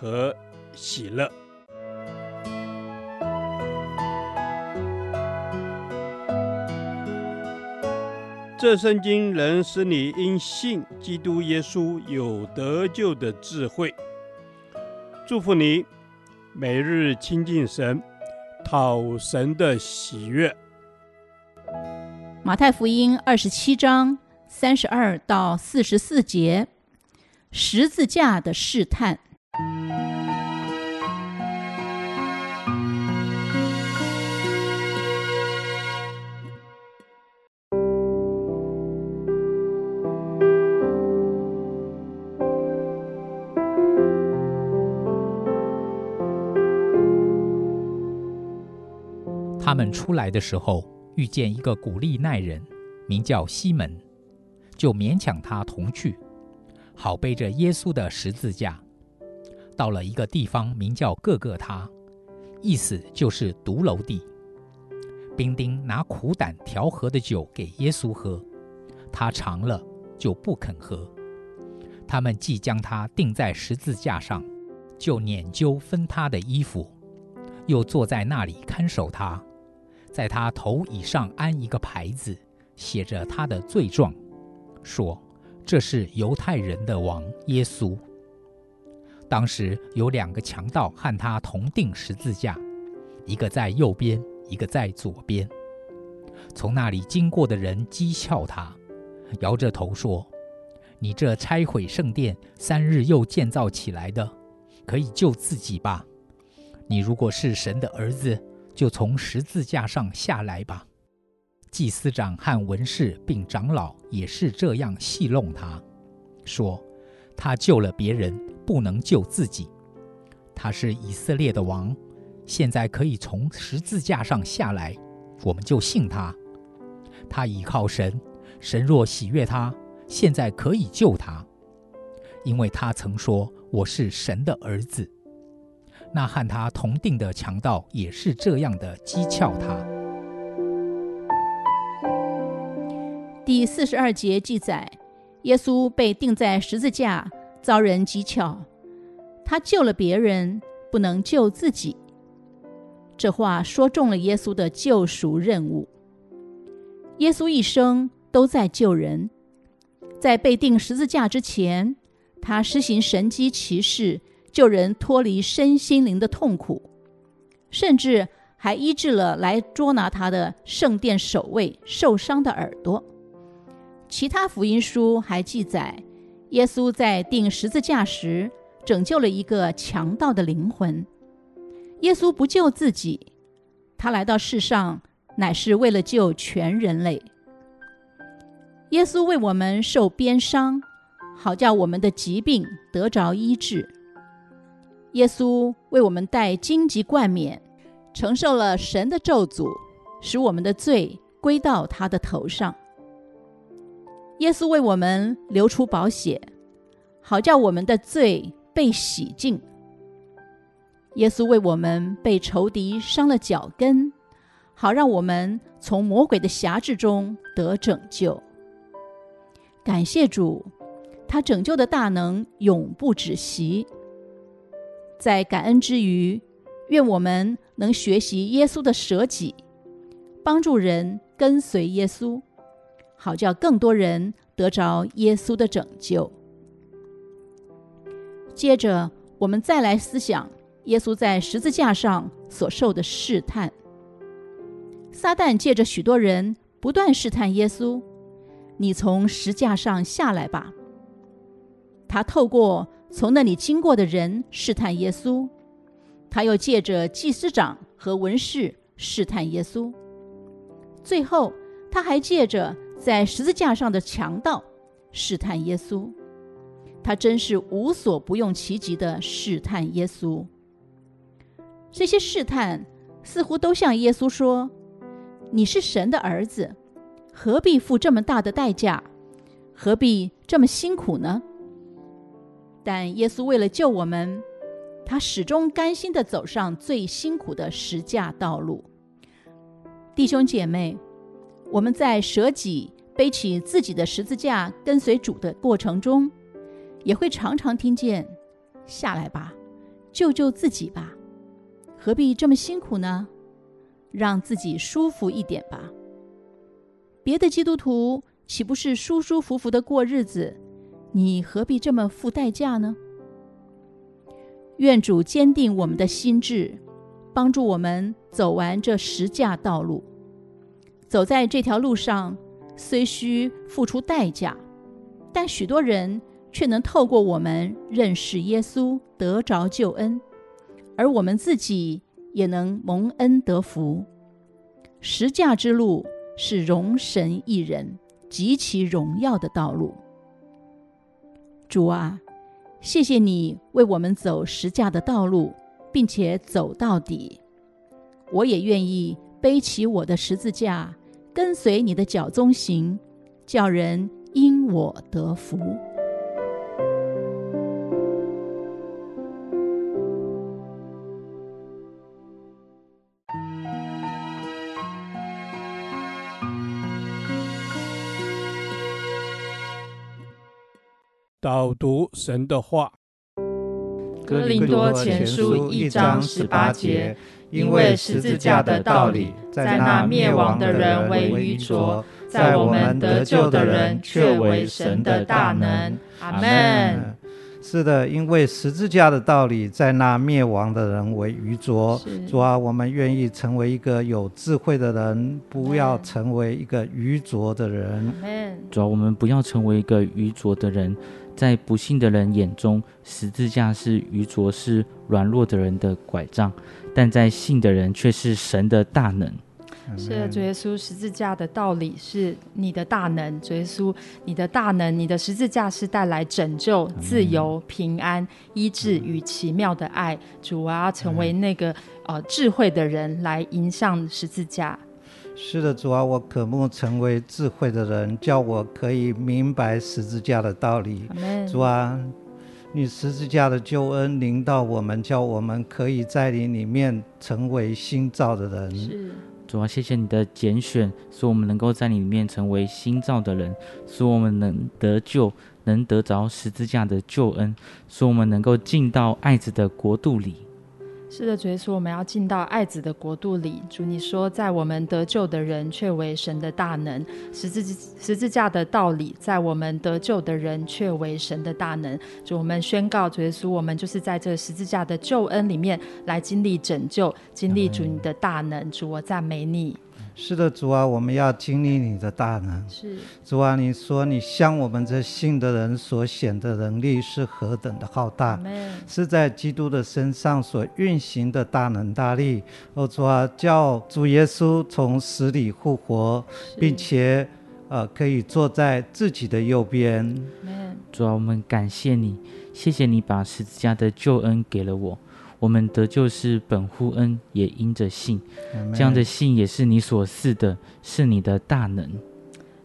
和喜乐。这圣经能使你因信基督耶稣有得救的智慧。祝福你，每日亲近神，讨神的喜悦。马太福音二十七章三十二到四十四节，十字架的试探。他们出来的时候，遇见一个古利奈人，名叫西门，就勉强他同去，好背着耶稣的十字架。到了一个地方，名叫各各他，意思就是独楼地。兵丁拿苦胆调和的酒给耶稣喝，他尝了就不肯喝。他们既将他钉在十字架上，就拈阄分他的衣服，又坐在那里看守他。在他头以上安一个牌子，写着他的罪状，说：“这是犹太人的王耶稣。”当时有两个强盗和他同钉十字架，一个在右边，一个在左边。从那里经过的人讥笑他，摇着头说：“你这拆毁圣殿，三日又建造起来的，可以救自己吧？你如果是神的儿子。”就从十字架上下来吧。祭司长和文士并长老也是这样戏弄他，说：“他救了别人，不能救自己。他是以色列的王，现在可以从十字架上下来，我们就信他。他倚靠神，神若喜悦他，现在可以救他，因为他曾说我是神的儿子。”那和他同钉的强盗也是这样的讥诮他。第四十二节记载，耶稣被钉在十字架，遭人讥诮。他救了别人，不能救自己。这话说中了耶稣的救赎任务。耶稣一生都在救人，在被钉十字架之前，他施行神迹奇事。救人脱离身心灵的痛苦，甚至还医治了来捉拿他的圣殿守卫受伤的耳朵。其他福音书还记载，耶稣在钉十字架时拯救了一个强盗的灵魂。耶稣不救自己，他来到世上乃是为了救全人类。耶稣为我们受鞭伤，好叫我们的疾病得着医治。耶稣为我们戴荆棘冠冕，承受了神的咒诅，使我们的罪归到他的头上。耶稣为我们流出宝血，好叫我们的罪被洗净。耶稣为我们被仇敌伤了脚跟，好让我们从魔鬼的辖制中得拯救。感谢主，他拯救的大能永不止息。在感恩之余，愿我们能学习耶稣的舍己，帮助人跟随耶稣，好叫更多人得着耶稣的拯救。接着，我们再来思想耶稣在十字架上所受的试探。撒旦借着许多人不断试探耶稣：“你从十架上下来吧。”他透过从那里经过的人试探耶稣，他又借着祭司长和文士试探耶稣，最后他还借着在十字架上的强盗试探耶稣。他真是无所不用其极的试探耶稣。这些试探似乎都向耶稣说：“你是神的儿子，何必付这么大的代价？何必这么辛苦呢？”但耶稣为了救我们，他始终甘心地走上最辛苦的十架道路。弟兄姐妹，我们在舍己、背起自己的十字架跟随主的过程中，也会常常听见：“下来吧，救救自己吧，何必这么辛苦呢？让自己舒服一点吧。”别的基督徒岂不是舒舒服服的过日子？你何必这么付代价呢？愿主坚定我们的心志。帮助我们走完这十架道路。走在这条路上，虽需付出代价，但许多人却能透过我们认识耶稣，得着救恩，而我们自己也能蒙恩得福。十架之路是荣神益人、极其荣耀的道路。主啊，谢谢你为我们走十架的道路。并且走到底，我也愿意背起我的十字架，跟随你的脚踪行，叫人因我得福。导读神的话。哥林多前书一章十八节，因为十字架的道理，在那灭亡的人为愚拙，在我们得救的人却为神的大能。阿门。是的，因为十字架的道理，在那灭亡的人为愚拙。主啊，我们愿意成为一个有智慧的人，不要成为一个愚拙的人。主啊，我们不要成为一个愚拙的人。在不幸的人眼中，十字架是愚拙、是软弱的人的拐杖；但在信的人却是神的大能。是的，主耶稣，十字架的道理是你的大能。主耶稣，你的大能，你的十字架是带来拯救、自由、平安、医治与奇妙的爱。主啊，成为那个呃智慧的人来迎向十字架。是的，主啊，我渴慕成为智慧的人，叫我可以明白十字架的道理。主啊，你十字架的救恩临到我们，叫我们可以在你里面成为新造的人。是，主啊，谢谢你的拣选，使我们能够在你里面成为新造的人，使我们能得救，能得着十字架的救恩，使我们能够进到爱子的国度里。是的，主耶稣，我们要进到爱子的国度里。主，你说，在我们得救的人却为神的大能。十字十字架的道理，在我们得救的人却为神的大能。主，我们宣告，主耶稣，我们就是在这十字架的救恩里面来经历拯救，经历主你的大能。主，我赞美你。是的，主啊，我们要经历你的大能。是，主啊，你说你向我们这信的人所显的能力是何等的浩大，是在基督的身上所运行的大能大力。哦，主啊，叫主耶稣从死里复活，并且呃可以坐在自己的右边。主啊，我们感谢你，谢谢你把十字架的救恩给了我。我们得救是本乎恩，也因着信。这样的信也是你所赐的，是你的大能。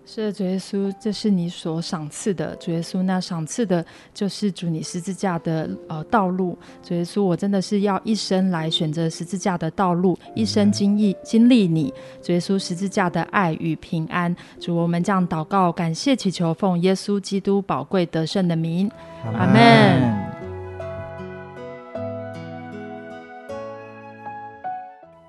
是的，主耶稣，这是你所赏赐的。主耶稣，那赏赐的就是主你十字架的呃道路。主耶稣，我真的是要一生来选择十字架的道路，一生经历经历你。主耶稣，十字架的爱与平安。主，我们这样祷告，感谢祈求，奉耶稣基督宝贵得胜的名，阿门。